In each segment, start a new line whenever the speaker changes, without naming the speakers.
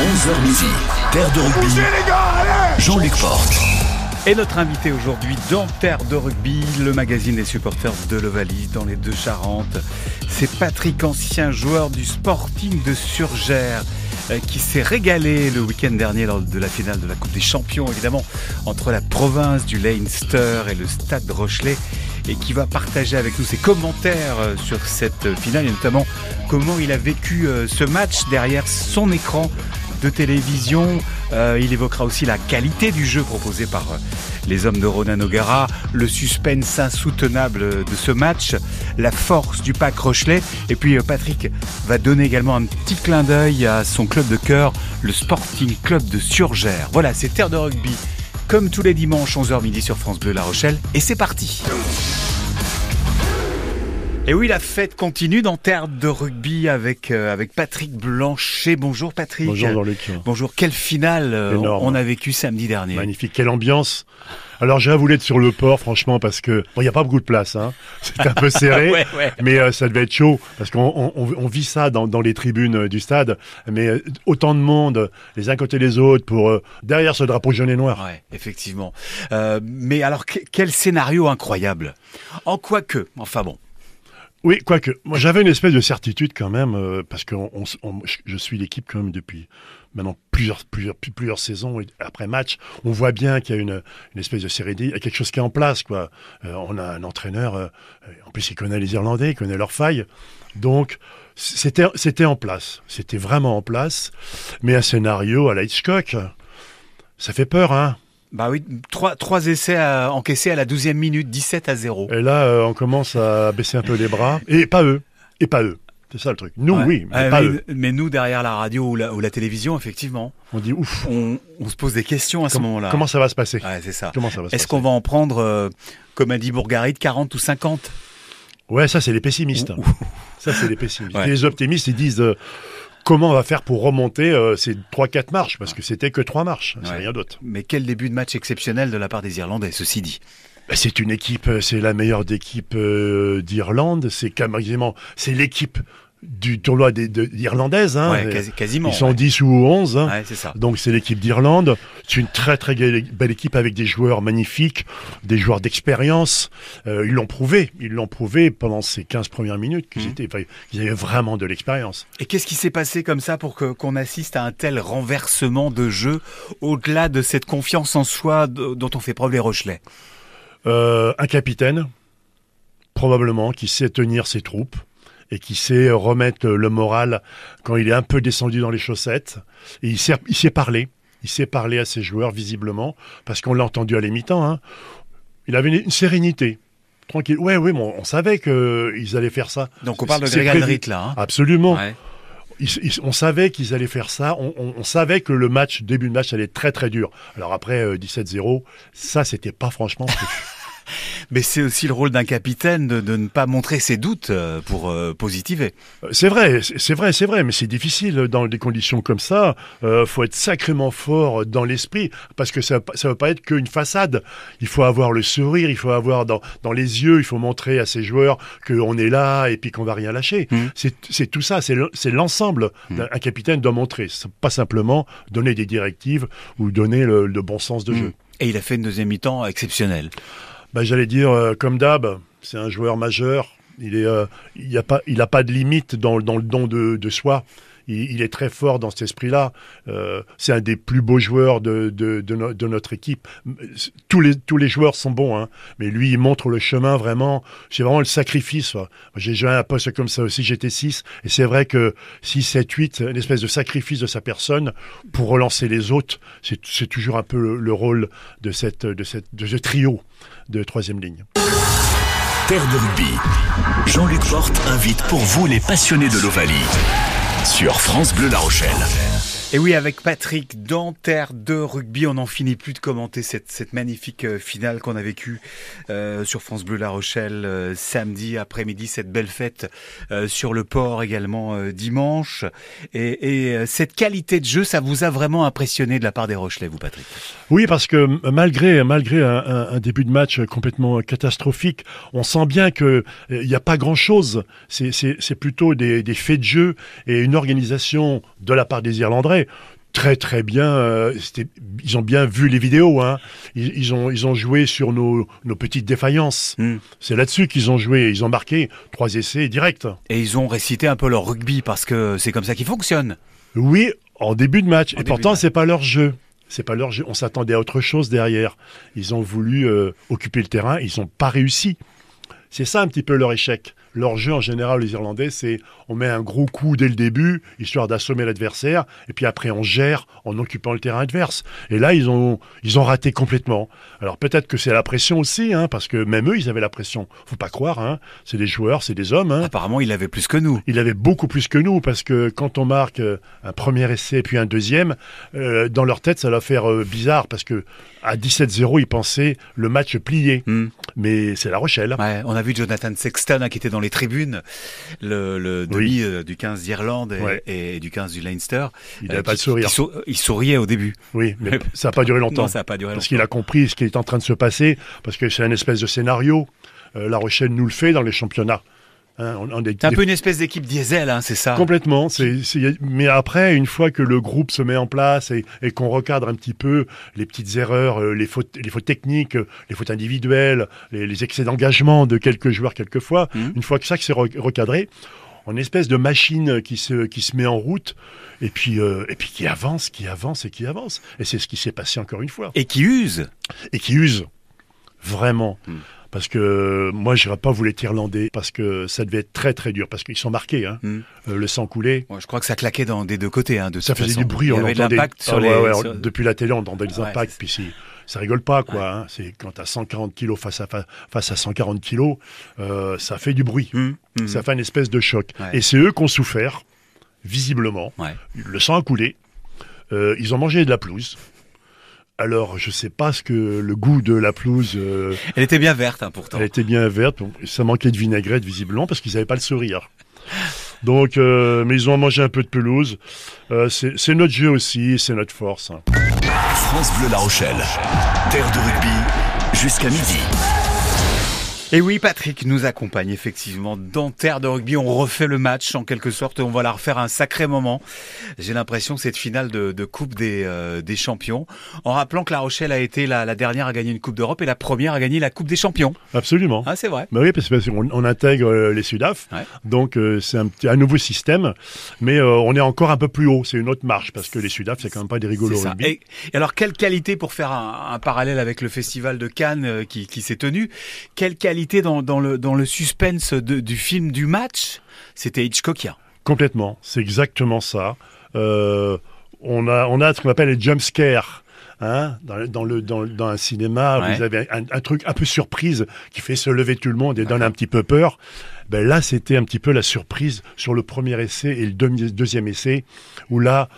11h midi, Terre de rugby. Jean-Luc Porte.
Et notre invité aujourd'hui dans Terre de rugby, le magazine des supporters de l'Ovalie dans les deux Charentes, c'est Patrick Ancien, joueur du Sporting de Surgère euh, qui s'est régalé le week-end dernier lors de la finale de la Coupe des Champions, évidemment, entre la province du Leinster et le Stade Rochelet, et qui va partager avec nous ses commentaires euh, sur cette finale, et notamment comment il a vécu euh, ce match derrière son écran de télévision. Euh, il évoquera aussi la qualité du jeu proposé par euh, les hommes de Ronan O'Gara, le suspense insoutenable de ce match, la force du pack Rochelet. Et puis euh, Patrick va donner également un petit clin d'œil à son club de cœur, le Sporting Club de Surgère. Voilà, c'est Terre de Rugby, comme tous les dimanches, 11h midi sur France Bleu La Rochelle. Et c'est parti et oui, la fête continue dans Terre de rugby avec, euh, avec Patrick Blanchet. Bonjour Patrick.
Bonjour Jean-Luc.
Bonjour, quelle finale euh, on a vécu samedi dernier.
Magnifique, quelle ambiance. Alors j'ai voulu être sur le port, franchement, parce que bon, il n'y a pas beaucoup de place. Hein. C'est un peu serré,
Ouais, ouais.
mais euh, ça devait être chaud parce qu'on on, on- vit ça dans, dans les tribunes euh, du stade. Mais euh, autant de monde, les uns côté les autres, pour euh, derrière ce drapeau jaune et noir.
Ouais, effectivement. Euh, mais alors, que- quel scénario incroyable. En quoi que, enfin bon.
Oui, quoique, moi j'avais une espèce de certitude quand même, euh, parce que je- suis l'équipe quand même depuis maintenant plusieurs, plusieurs, plus- plusieurs saisons et après match. On voit bien qu'il y a une, espèce de sérénité, il y a quelque chose qui est en place. Quoi. Euh, on a un entraîneur, euh, en plus il connaît les Irlandais, il connaît leurs failles. Donc c'était c'était en place, c'était vraiment en place. Mais un scénario à la Hitchcock, ça fait peur, hein
Bah oui, trois, trois essais à- encaissés à la 12e minute, 17 à 0.
Et là, euh, on commence à baisser un peu les bras. Et pas eux, et pas eux. C'est ça le truc. Nous,
Ouais.
oui, mais
Euh,
pas
mais,
eux.
mais nous, derrière la radio ou la, ou la télévision, effectivement,
On dit ouf.
on, on se pose des questions à ce moment-là.
Comment ça va se passer?
Ouais, c'est ça.
Comment ça va
Est-ce qu'on va en prendre, euh, comme a dit Bourgarit, 40 ou 50
Ouais, ça c'est les pessimistes. Ça c'est les pessimistes.
Ouais.
Et les optimistes, ils disent euh, comment on va faire pour remonter euh, ces 3-4 marches? Parce que c'était que 3 marches, c'est rien d'autre.
Mais quel début de match exceptionnel de la part des Irlandais, ceci dit.
Bah, C'est une équipe, euh, c'est la meilleure d'équipe euh, d'Irlande, c'est quasiment, c'est l'équipe du tournoi des, de, irlandaise. Hein.
ouais, quasi- quasiment.
Ils sont
ouais.
10 ou 11. hein.
Ouais, c'est ça.
Donc c'est l'équipe d'Irlande. C'est une très très belle équipe avec des joueurs magnifiques, des joueurs d'expérience. Euh, ils l'ont prouvé, ils l'ont prouvé pendant ces 15 premières minutes qu'ils étaient, enfin, ils avaient vraiment de l'expérience.
Et qu'est-ce qui s'est passé comme ça pour qu'on assiste à un tel renversement de jeu au-delà de cette confiance en soi dont on fait preuve les Rochelais?
Euh, un capitaine, probablement, qui sait tenir ses troupes et qui sait remettre le moral quand il est un peu descendu dans les chaussettes. Et il sait, il sait parler. Il sait parler à ses joueurs, visiblement, parce qu'on l'a entendu à l'émitant. Hein. Il avait une, une sérénité. Tranquille. Ouais, oui, bon, on savait qu'ils allaient faire ça.
Donc on parle de
prévu.
Aldrit là. hein
Absolument.
Ouais.
Ils- ils- on savait qu'ils allaient faire ça. On, on- on savait que le match, début de match, allait être très très dur. Alors après euh, 17-0, ça c'était pas franchement.
Mais c'est aussi le rôle d'un capitaine de, de ne pas montrer ses doutes euh, pour euh, positiver.
Euh, C'est vrai, c'est vrai, c'est vrai, mais c'est difficile dans des conditions comme ça. Euh, faut être sacrément fort dans l'esprit parce que ça, ça veut pas être qu'une façade. Il faut avoir le sourire, il faut avoir dans, dans les yeux, il faut montrer à ses joueurs qu'on est là et puis qu'on va rien lâcher.
Mhm.
C'est tout ça, c'est le- l'ensemble. d'un- Un capitaine doit montrer, pas simplement donner des directives ou donner le, le bon sens de jeu.
Et il a fait une deuxième mi-temps exceptionnelle.
Bah, j'allais dire euh, comme d'hab, c'est un joueur majeur. Il est, euh, a pas, il a pas de limite dans, dans le don de soi. Il, est très fort dans cet esprit-là. Euh, c'est un des plus beaux joueurs de, de, de, no- de notre équipe. Tous les, tous les joueurs sont bons, hein, mais lui, il montre le chemin vraiment. C'est vraiment le sacrifice. J'ai joué à un poste comme ça aussi, j'étais 6. Et c'est vrai que 6, 7, 8, une espèce de sacrifice de sa personne pour relancer les autres, c'est c'est toujours un peu le, le rôle de, cette, de, cette, de ce trio de troisième ligne.
Terre de rugby. Jean-Luc Porte invite pour vous les passionnés de l'Ovalie. Sur France Bleu La Rochelle.
Et oui, avec Patrick dans Terre de rugby, on n'en finit plus de commenter cette, magnifique euh, finale qu'on a vécue euh, sur France Bleu La Rochelle euh, samedi après-midi, cette belle fête sur le port également dimanche. Et, et, cette qualité de jeu, ça vous a vraiment impressionné de la part des Rochelais, vous Patrick?
Oui, parce que malgré malgré un, début de match complètement catastrophique, on sent bien que euh, il n'y a pas grand-chose. C'est- plutôt des faits de jeu et une organisation de la part des Irlandais très très bien. euh, ils ont bien vu les vidéos. Hein. Ils, ils ont, ils ont joué sur nos, nos petites défaillances.
Hmm.
C'est là-dessus qu'ils ont joué. Ils ont marqué trois essais directs.
Et ils ont récité un peu leur rugby parce que c'est comme ça qu'ils fonctionnent.
Oui, en début de match.
En
Et pourtant, c'est pas leur jeu. C'est pas leur jeu. On s'attendait à autre chose derrière. Ils ont voulu euh, occuper le terrain. Ils n'ont pas réussi. C'est ça un petit peu leur échec. Leur jeu en général, les Irlandais, c'est on met un gros coup dès le début, histoire d'assommer l'adversaire, et puis après on gère en occupant le terrain adverse. Et là, ils ont, ils ont raté complètement. Alors peut-être que c'est la pression aussi, hein, parce que même eux, ils avaient la pression. Faut pas croire, hein. c'est des joueurs, c'est des hommes. Hein.
Apparemment, il avait plus que nous.
Il avait beaucoup plus que nous parce que quand on marque euh, un premier essai puis un deuxième, euh, dans leur tête ça va faire euh, bizarre parce que à 17-0 ils pensaient le match plié.
Hmm.
Mais c'est La Rochelle.
Ouais, on a vu Jonathan Sexton hein, qui était dans les tribunes, le, le demi euh, du 15 d'Irlande et,
Ouais.
et du 15 du Leinster.
Il
Euh,
n'avait pas de sourire.
qui il souriait au début.
Oui, mais ça n'a pas duré longtemps.
Non, ça n'a pas duré
parce qu'il a compris ce qui est en train de se passer, parce que c'est un espèce de scénario. Euh, la Rochelle nous le fait dans les championnats. Hein, on, on est-
C'est un peu une espèce d'équipe diesel, hein, c'est ça
Complètement. C'est, mais après, une fois que le groupe se met en place et, et qu'on recadre un petit peu les petites erreurs, euh, les fautes, les fautes techniques, euh, les fautes individuelles, les, les excès d'engagement de quelques joueurs quelquefois,
Mhm.
une fois que ça que c'est re- recadré, une espèce de machine qui se, qui se met en route et puis, euh, et puis qui avance, qui avance et qui avance. Et c'est ce qui s'est passé encore une fois.
Et qui use.
Et qui use. Vraiment.
Mhm.
Parce que moi, je n'irais pas vous les Irlandais, parce que ça devait être très très dur, parce qu'ils sont marqués, hein.
Mhm.
Euh, le sang coulait.
Je crois que ça claquait dans, des deux côtés. Hein, de
Ça faisait
façon.
du bruit,
Il
on
avait de
entendait.
l'impact sur
Ah ouais, ouais,
sur-
Depuis la télé, on entendait les
Ouais,
impacts. Puis si- ça rigole pas, quoi. hein. C'est quand t'as 140 kilos face à fa- face à 140 kilos, euh, ça fait du bruit.
Hum, hum.
Ça fait une espèce de choc.
Ouais.
Et c'est eux qui ont souffert, visiblement.
Ouais.
Le sang a coulé. Euh, ils ont mangé de la pelouse. Alors, je sais pas ce que le goût de la pelouse. euh,
Elle était bien verte, hein, pourtant.
elle était bien verte. ça manquait de vinaigrette, visiblement, parce qu'ils n'avaient pas le sourire. Donc, euh, mais ils ont mangé un peu de pelouse. Euh, c'est c'est notre jeu aussi, c'est notre force. hein.
France Bleu La Rochelle. Terre de rugby jusqu'à midi.
Et oui, Patrick nous accompagne effectivement dans Terre de rugby. On refait le match en quelque sorte. On va la refaire un sacré moment. J'ai l'impression que cette finale de, de Coupe des, euh, des Champions, en rappelant que La Rochelle a été la, la dernière à gagner une Coupe d'Europe et la première à gagner la Coupe des Champions.
Absolument.
Ah, c'est vrai.
Bah oui, parce qu'on on intègre euh, les Sudaf,
Ouais.
donc euh, c'est un, nouveau système, mais euh, on est encore un peu plus haut, c'est une autre marche, parce que les Sudaf, c'est quand même pas des rigolos rugby.
Et, et alors, quelle qualité pour faire un, un parallèle avec le festival de Cannes qui, qui s'est tenu Quelle qualité dans, dans, le, dans le suspense de- du film du match C'était Hitchcockien.
Complètement, c'est exactement ça. Euh, on, a, on a ce qu'on appelle les jump scares. Hein, dans, le- dans, le, dans, le- dans un cinéma,
Ouais.
vous avez un, un truc un peu surprise qui fait se lever tout le monde et donne un petit peu peur. Ben là, c'était un petit peu la surprise sur le premier essai et le demi- deuxième essai, où là,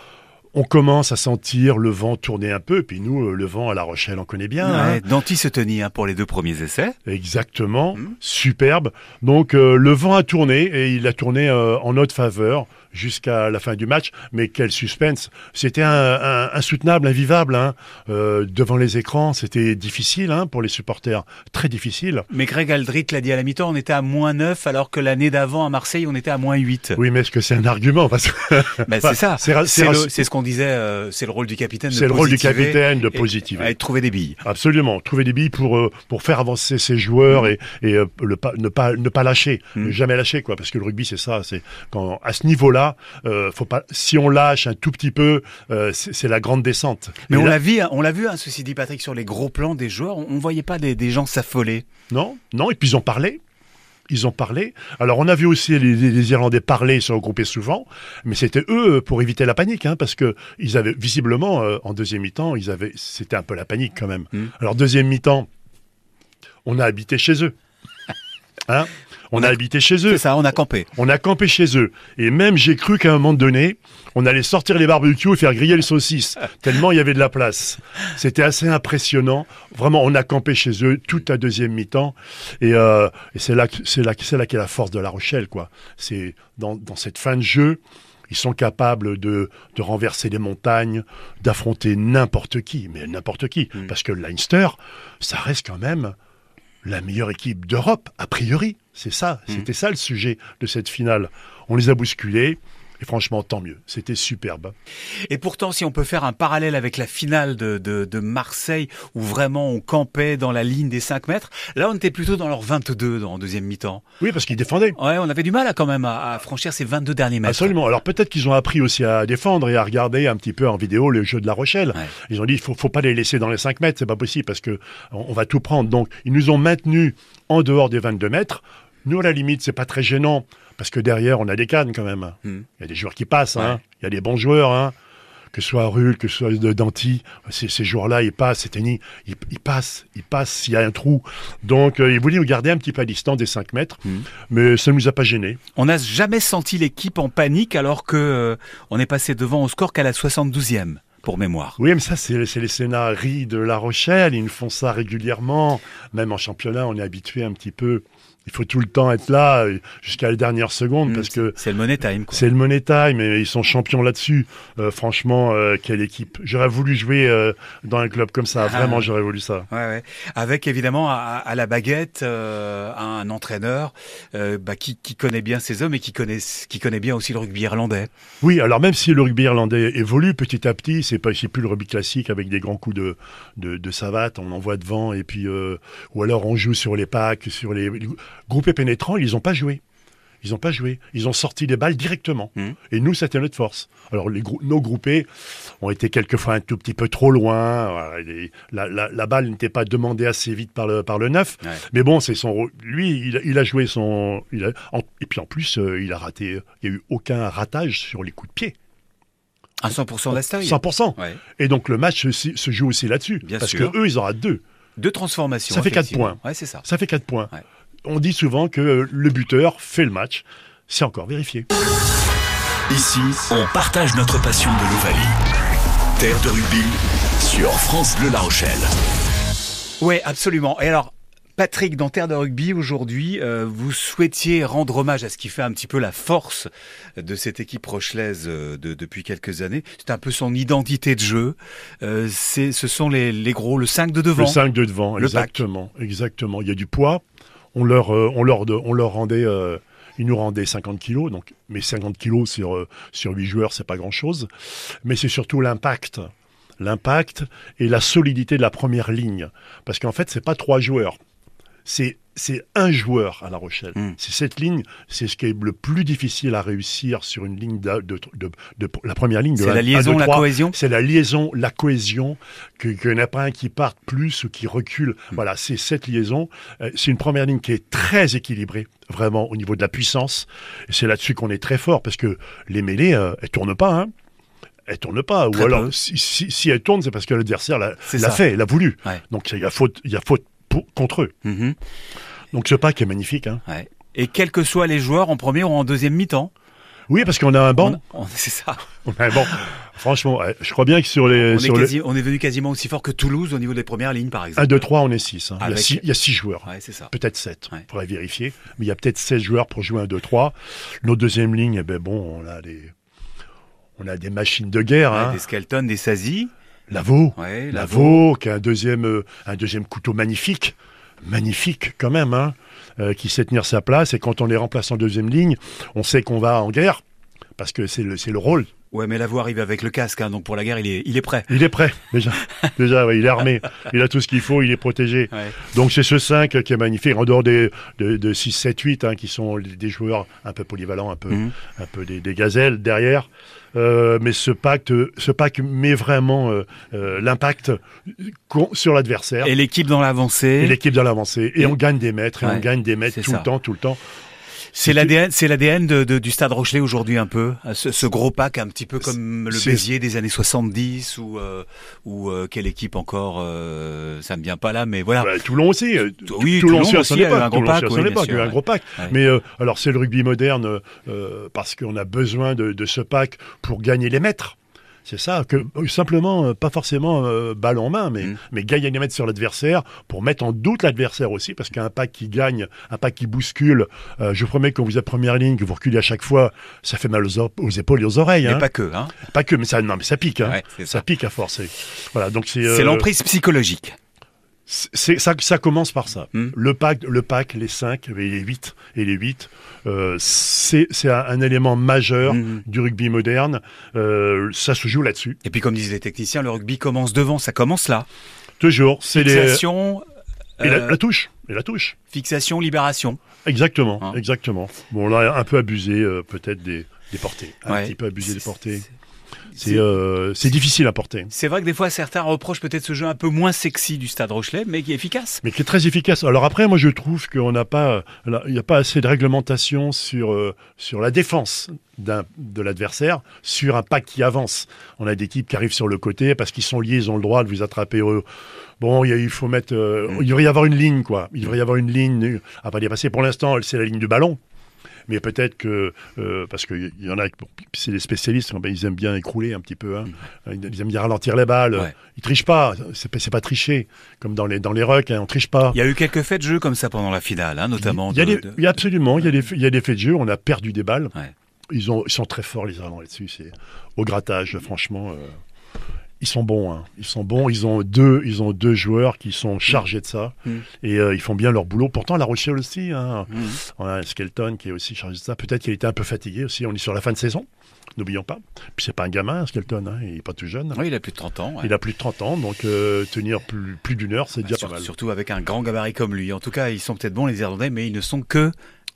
on commence à sentir le vent tourner un peu. Puis nous, euh, le vent à La Rochelle, on connaît bien. hein.
Ouais, Danty se tenait hein, pour les deux premiers essais.
Exactement,
Mhm.
superbe. Donc euh, le vent a tourné et il a tourné euh, en notre faveur jusqu'à la fin du match. Mais quel suspense C'était insoutenable, invivable. Hein. Euh, devant les écrans, c'était difficile hein, pour les supporters, très difficile.
Mais Greg Aldrit l'a dit à la mi-temps, on était à moins 9 alors que l'année d'avant à Marseille on était à moins 8.
Oui, mais est-ce que c'est un argument Parce que
Ben, c'est ça.
c'est
ce qu'on disait, euh, c'est le rôle du capitaine. de
c'est le rôle du capitaine de positiver.
Et, trouver des billes.
Absolument, trouver des billes pour euh, pour faire avancer ses joueurs et, et euh, le ne pas ne pas lâcher,
Mm.
ne jamais lâcher quoi, parce que le rugby c'est ça, c'est quand à ce niveau-là, euh, faut pas si on lâche un tout petit peu, euh, c'est la grande descente.
Mais
Et
on l'a vu, hein, on l'a vu, hein, ceci dit Patrick, sur les gros plans des joueurs, on, on voyait pas des, des gens s'affoler.
non, non, et puis ils ont parlé. Ils ont parlé. Alors, on a vu aussi les, Irlandais parler, se regrouper souvent, mais c'était eux euh, pour éviter la panique, hein, parce que ils avaient visiblement euh, en deuxième mi-temps, ils avaient, c'était un peu la panique quand même.
Mm.
Alors deuxième mi-temps, on a habité chez eux. Hein on a habité chez eux.
C'est ça, on a campé.
On a campé chez eux. Et même, j'ai cru qu'à un moment donné, on allait sortir les barbecues et faire griller les saucisses. tellement il y avait de la place. C'était assez impressionnant. Vraiment, on a campé chez eux toute la deuxième mi-temps. Et, euh, et c'est là, c'est là, c'est là qu'est la force de La Rochelle, quoi. C'est dans, dans cette fin de jeu. Ils sont capables de, de renverser les montagnes, d'affronter n'importe qui, mais n'importe qui.
Mm.
Parce que le Leinster, ça reste quand même la meilleure équipe d'Europe, a priori. C'est ça,
Mm.
c'était ça le sujet de cette finale. On les a bousculés, Et franchement, tant mieux. C'était superbe.
Et pourtant, si on peut faire un parallèle avec la finale de, de, de Marseille, où vraiment on campait dans la ligne des 5 mètres, là on était plutôt dans leur 22 en deuxième mi-temps.
Oui, parce qu'ils défendaient.
Ouais, on avait du mal à, quand même à, à franchir ces 22 derniers mètres.
Absolument. Alors peut-être qu'ils ont appris aussi à défendre et à regarder un petit peu en vidéo le jeu de La Rochelle.
Ouais.
Ils ont dit, il faut, faut pas les laisser dans les 5 mètres, c'est pas possible parce que on, on va tout prendre. Donc ils nous ont maintenus en dehors des 22 mètres. Nous, à la limite, c'est pas très gênant parce que derrière, on a des cannes quand même.
Hmm.
Il y a des joueurs qui passent, hein.
Ouais.
il y a des bons joueurs, hein. que ce soit Rull, que ce soit Danti, ces, ces joueurs-là, ils passent, c'est ils, ils passent, ils passent s'il y a un trou. Donc, euh, ils voulaient nous garder un petit peu à distance des 5 mètres,
Hmm.
mais ça ne nous a pas gênés.
On n'a jamais senti l'équipe en panique alors que euh, on est passé devant au score qu'à la 72e, pour mémoire.
Oui, mais ça, c'est les scénarios de La Rochelle. Ils nous font ça régulièrement. Même en championnat, on est habitué un petit peu. Il faut tout le temps être là euh, jusqu'à la dernière seconde
Hmm,
parce que
C'est le money time.
C'est le money time et ils sont champions là-dessus. Euh, franchement, euh, quelle équipe. J'aurais voulu jouer euh, dans un club comme ça.
Ah.
Vraiment, j'aurais voulu ça.
Ouais, ouais. Avec évidemment à, à la baguette euh, un entraîneur euh, bah, qui, qui connaît bien ses hommes et qui connaît, qui connaît bien aussi le rugby irlandais.
Oui, alors même si le rugby irlandais évolue petit à petit, c'est pas plus le rugby classique avec des grands coups de, de, de savate, on envoie devant et puis euh, ou alors on joue sur les packs, sur les groupés pénétrants, ils ont pas joué. Ils n'ont pas joué. Ils ont sorti les balles directement.
Mhm.
Et nous, c'était notre force. Alors, les grou- nos groupés ont été quelquefois un tout petit peu trop loin. La, la- la balle n'était pas demandée assez vite par le, par le neuf.
Ouais.
Mais bon, c'est son. Lui, il, a- il a joué son. il a- en- et puis en plus, euh, il a raté. Il n'y a eu aucun ratage sur les coups de pied.
Un 100% d'Astoy.
100%.
Ouais.
Et donc le match se, se joue aussi là-dessus.
Bien
parce
sûr.
que eux, ils en ratent deux.
Deux transformations.
Ça fait quatre points.
Ouais, c'est ça.
Ça fait 4 points. On dit souvent que euh, le buteur fait le match. C'est encore vérifié.
Ici, on partage notre passion de l'Ovalie. Terre de rugby sur France Bleu La Rochelle.
Oui, absolument. Et alors, Patrick, dans Terre de Rugby, aujourd'hui, euh, vous souhaitiez rendre hommage à ce qui fait un petit peu la force de cette équipe rochelaise euh, de, depuis quelques années. C'est un peu son identité de jeu. Euh, c'est, ce sont les, les gros, le 5 de devant.
Le 5 de devant,
Le
exactement, exactement. Il y a du poids. On leur, euh, on leur, rendait, euh, ils nous rendaient 50 kilos. Donc, mais 50 kilos sur euh, sur 8 joueurs, c'est pas grand-chose. Mais c'est surtout l'impact, l'impact et la solidité de la première ligne. Parce qu'en fait, c'est pas trois joueurs. C'est c'est un joueur à La Rochelle.
Mm.
C'est cette ligne, c'est ce qui est le plus difficile à réussir sur une ligne de, de, de- de- la première ligne.
C'est la liaison, la cohésion?
C'est la liaison, la cohésion, que- qu'il n'y en a pas un qui parte plus ou qui recule. Voilà, c'est cette liaison. Euh, c'est une première ligne qui est très équilibrée, vraiment, au niveau de la puissance. C'est là-dessus qu'on est très fort, parce que les mêlées, euh, elles tournent pas, hein. Elles tournent pas.
Très
ou alors, si, si, si elles tournent, c'est parce que l'adversaire l'a l'a fait, l'a voulu.
Ouais.
Donc, il y a faute, il y a faute pour- contre eux.
Mhm.
Donc, ce pack est magnifique, hein.
Ouais. Et quels que soient les joueurs en premier ou en deuxième mi-temps.
Oui, parce qu'on a un banc.
C'est ça.
On a un banc. Franchement, ouais, je crois bien que sur les,
On est,
sur les
quasi- on est venu quasiment aussi fort que Toulouse au niveau des premières lignes, par exemple.
1, 2, 3, on est 6. Il, y a
Avec-
six- il y a 6 joueurs.
Ouais, c'est ça.
Peut-être 7,
Ouais.
on pourrait vérifier. Mais il y a peut-être 16 joueurs pour jouer un 2-3. Notre deuxième ligne, eh ben bon, on a des, on a des machines de guerre.
Ouais,
hein.
Des Skelton, des Sazi.
Lavaux,
Ouais,
Lavaux, qui a un deuxième, euh, un deuxième couteau magnifique. Magnifique quand même, hein, euh, qui sait tenir sa place. Et quand on les remplace en deuxième ligne, on sait qu'on va en guerre. Parce que c'est le, c'est le rôle.
Ouais, mais la voix arrive avec le casque, hein, donc pour la guerre, il est, il est prêt.
Il est prêt, déjà. déjà, ouais, il est armé. Il a tout ce qu'il faut, il est protégé.
Ouais.
Donc c'est ce 5 qui est magnifique, en dehors des, de, de 6, 7, 8, hein, qui sont des joueurs un peu polyvalents, un peu,
Mhm.
un peu des, des gazelles derrière. Euh, mais ce pacte, ce pack met vraiment euh, euh, l'impact sur l'adversaire
Et
et,
l'équipe dans l'avancée.
l'équipe dans l'avancée. Et,
Et-
on gagne des mètres, et
Ouais,
on gagne des mètres tout
ça.
le temps, tout le temps.
C'est l'ADN, c'est l'ADN de, de- du Stade Rochelet aujourd'hui un peu. Ce, ce gros pack un petit peu comme le Béziers des années 70 ou euh, ou euh, quelle équipe encore euh, Ça me vient pas là, mais voilà.
Ouais, Toulon aussi. euh.
Oui,
Toulon,
Toulon
aussi
a un gros
Toulon aussi
pack,
son
oui, sûr,
un gros pack.
Ouais.
Mais euh, alors c'est le rugby moderne euh, parce qu'on a besoin de, de ce pack pour gagner les mètres. C'est ça, que euh, simplement, euh, pas forcément euh, balle en main, mais,
Mm.
mais gagner mètres sur l'adversaire pour mettre en doute l'adversaire aussi, parce qu'un pack qui gagne, un pack qui bouscule, euh, je vous promets quand vous êtes première ligne, que vous reculez à chaque fois, ça fait mal aux, épaules et aux oreilles.
Mais
hein.
pas que. Hein.
Pas que, mais ça, non, mais ça pique, hein.
Ouais,
ça
ça.
pique à force. Voilà, donc c'est.
C'est
euh,
l'emprise psychologique.
C'est ça, ça commence par ça.
Hmm.
Le pack, le pack, les 5 et les 8 et les 8, euh, c'est c'est un, un élément majeur
Mhm.
du rugby moderne. Euh, ça se joue là-dessus.
Et puis comme disent les techniciens, le rugby commence devant, ça commence là.
Toujours. C'est les
Fixation,
et la,
euh,
la touche. Et la touche.
fixation, libération.
Exactement.
Hein.
Exactement. Bon, là, un peu abusé euh, peut-être des, des portées. Un
Ouais.
petit peu abusé des portées.
C'est-
euh, difficile à porter.
C'est vrai que des fois certains reprochent peut-être ce jeu un peu moins sexy du Stade Rochelet, mais qui est efficace.
mais qui est très efficace. Alors après, moi je trouve qu'on n'a pas, il n'y a pas assez de réglementation sur euh, sur la défense de l'adversaire sur un pack qui avance. On a des types qui arrivent sur le côté parce qu'ils sont liés, ils ont le droit de vous attraper. eux. Bon, il faut mettre, euh,
Mm.
il devrait y avoir une ligne quoi. Il devrait y avoir une ligne à pas dépasser. Pour l'instant, c'est la ligne du ballon. Mais peut-être que, euh, parce qu'il y en a, bon, c'est les spécialistes, ben, ils aiment bien écrouler un petit peu. Hein. Ils aiment bien ralentir les balles.
Ouais.
Ils trichent pas. C'est pas, c'est pas tricher. Comme dans les, dans les rucks, hein, on triche pas.
Il y a eu quelques faits de jeu comme ça pendant la finale, hein, notamment.
Il y a
de-
des-
de-
il y a absolument, il y a des, il y a des faits de jeu. On a perdu des balles.
Ouais.
Ils, ont, ils sont très forts les Irlandais là-dessus. C'est au grattage, franchement. euh, ils sont bons. hein. Ils sont bons. Ils ont deux, ils ont deux joueurs qui sont chargés de ça
Mm.
et euh, ils font bien leur boulot. Pourtant, La Rochelle aussi. Hein.
Mhm.
On a un Skelton qui est aussi chargé de ça. Peut-être qu'il était un peu fatigué aussi. On est sur la fin de saison. N'oublions pas. Puis c'est pas un gamin, Skelton. Hein. Il est pas tout jeune.
Oui, il a plus de 30 ans. ouais.
Il a plus de 30 ans, donc euh, tenir plus, plus d'une heure, c'est
Bah,
déjà
sur-
pas mal.
Surtout avec un grand gabarit comme lui. En tout cas, ils sont peut-être bons les Irlandais, mais ils ne sont que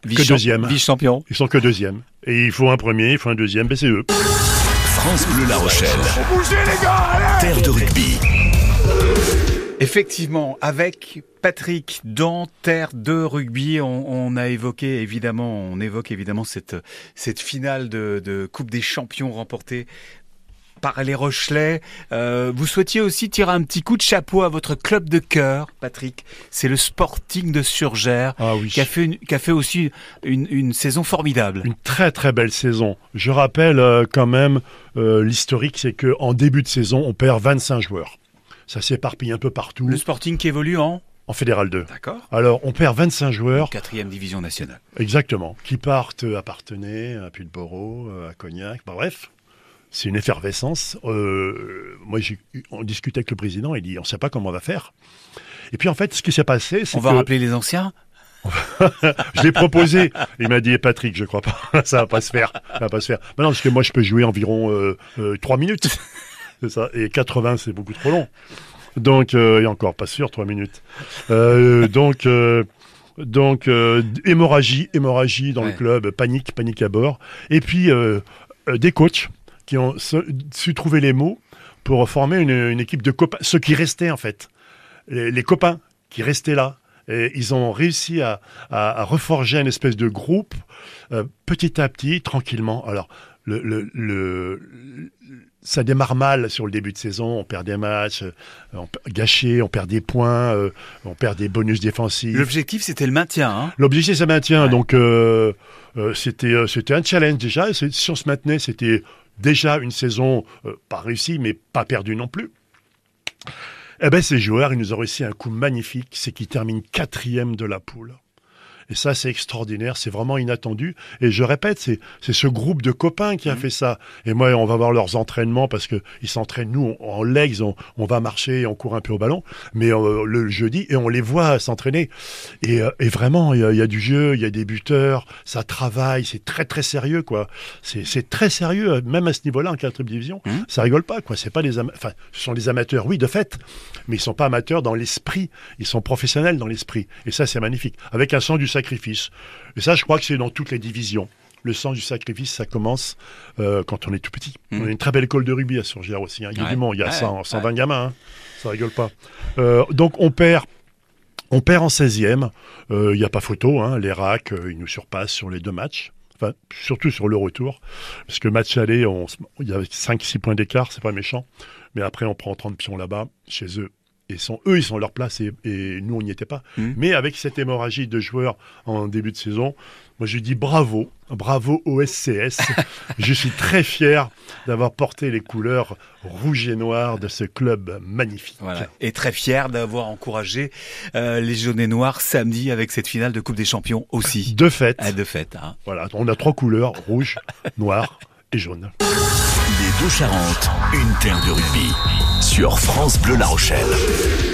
deuxième.
vice-champions.
Ils sont que deuxième. Et il faut un premier, il faut un deuxième, c'est eux.
France Bleu La Rochelle. Terre de rugby.
Effectivement, avec Patrick dans Terre de rugby, on, on a évoqué évidemment, on évoque évidemment cette cette finale de, de Coupe des Champions remportée par les Rochelais. Euh, vous souhaitiez aussi tirer un petit coup de chapeau à votre club de cœur, Patrick. C'est le Sporting de Surgères.
Ah oui.
Qui a, fait une- qui a fait aussi une, une saison formidable.
Une très très belle saison. Je rappelle euh, quand même euh, l'historique, c'est que en début de saison, on perd 25 joueurs. Ça s'éparpille un peu partout
Le Sporting qui évolue en?
En Fédéral 2.
D'accord.
Alors, on perd 25 joueurs,
Quatrième division nationale.
exactement, qui partent à Partenay, à Pudboro, à Cognac, bah, bref. C'est une effervescence. Euh, moi, on discutait avec le président, il dit, on ne sait pas comment on va faire. Et puis, en fait, ce qui s'est passé, c'est
On
que...
va rappeler les anciens?
Je l'ai proposé. Il m'a dit Patrick, je crois pas, ça va pas se faire, ça va pas se faire. Mais non, parce que moi je peux jouer environ euh, euh, 3 minutes, c'est ça. Et 80 c'est beaucoup trop long. Donc euh, et encore pas sûr 3 minutes. Euh, donc donc hémorragie, hémorragie dans
Ouais.
le club, panique, panique à bord. Et puis des coachs qui ont su, trouver les mots pour former une, une équipe de copains, ceux qui restaient en fait, les, les copains qui restaient là. Et ils ont réussi à, à- à reforger une espèce de groupe euh, petit à petit, tranquillement. Alors, le, le- le- le- ça démarre mal sur le début de saison. On perd des matchs, euh, on gâchés, on perd des points, euh, on perd des bonus défensifs.
L'objectif, c'était le maintien. Hein
L'objectif, c'est maintien.
Ouais.
Donc, euh, euh, c'était, c'était un challenge déjà. Et Si on se maintenait, c'était déjà une saison euh, pas réussie, mais pas perdue non plus. Eh ben, ces joueurs, ils nous ont réussi un coup magnifique, c'est qu'ils terminent quatrième de la poule. Et ça, c'est extraordinaire, c'est vraiment inattendu. Et je répète, c'est c'est ce groupe de copains qui a fait ça. Et moi, on va voir leurs entraînements parce que ils s'entraînent nous on- en legs, on, on va marcher, on court un peu au ballon, mais euh, le jeudi et on les voit s'entraîner. Et, euh, et vraiment, il y, y a du jeu, il y a des buteurs, ça travaille, c'est très très sérieux quoi. C'est c'est très sérieux, même à ce niveau-là en quatrième division,
Mhm.
ça rigole pas quoi. C'est pas des, ama- enfin, ce sont des amateurs, oui de fait, mais ils sont pas amateurs dans l'esprit. Ils sont professionnels dans l'esprit. Et ça, c'est magnifique. Avec un sens du sacrifice. Et ça, je crois que c'est dans toutes les divisions. Le sens du sacrifice, ça commence euh, quand on est tout petit.
Mhm.
On a une très belle école de rugby à Surgère aussi. hein. Il y a
Ouais.
du monde, il y a
Ouais,
100,
ouais.
120 gamins. hein. Ça rigole pas. Euh, donc on perd. On perd en 16e. Euh, Il n'y a pas photo. Hein. Les racks, euh, ils nous surpassent sur les deux matchs. Enfin, surtout sur le retour. Parce que match aller, il y avait 5-6 points d'écart, c'est pas méchant. Mais après, on prend 30 pions là-bas, chez eux. Et sont, eux, ils sont à leur place et, et nous, on n'y était pas.
Mhm.
Mais avec cette hémorragie de joueurs en début de saison, moi, je dis bravo, bravo au SCS. je suis très fier d'avoir porté les couleurs rouge et noir de ce club magnifique.
Voilà. Et très fier d'avoir encouragé euh, les jaunes et noirs samedi avec cette finale de Coupe des Champions aussi.
De fait,
Ah, de fait. Hein.
voilà, on a trois couleurs, rouge, noir et jaune.
Les deux Charentes, une terre de rugby. Sur France Bleu La Rochelle.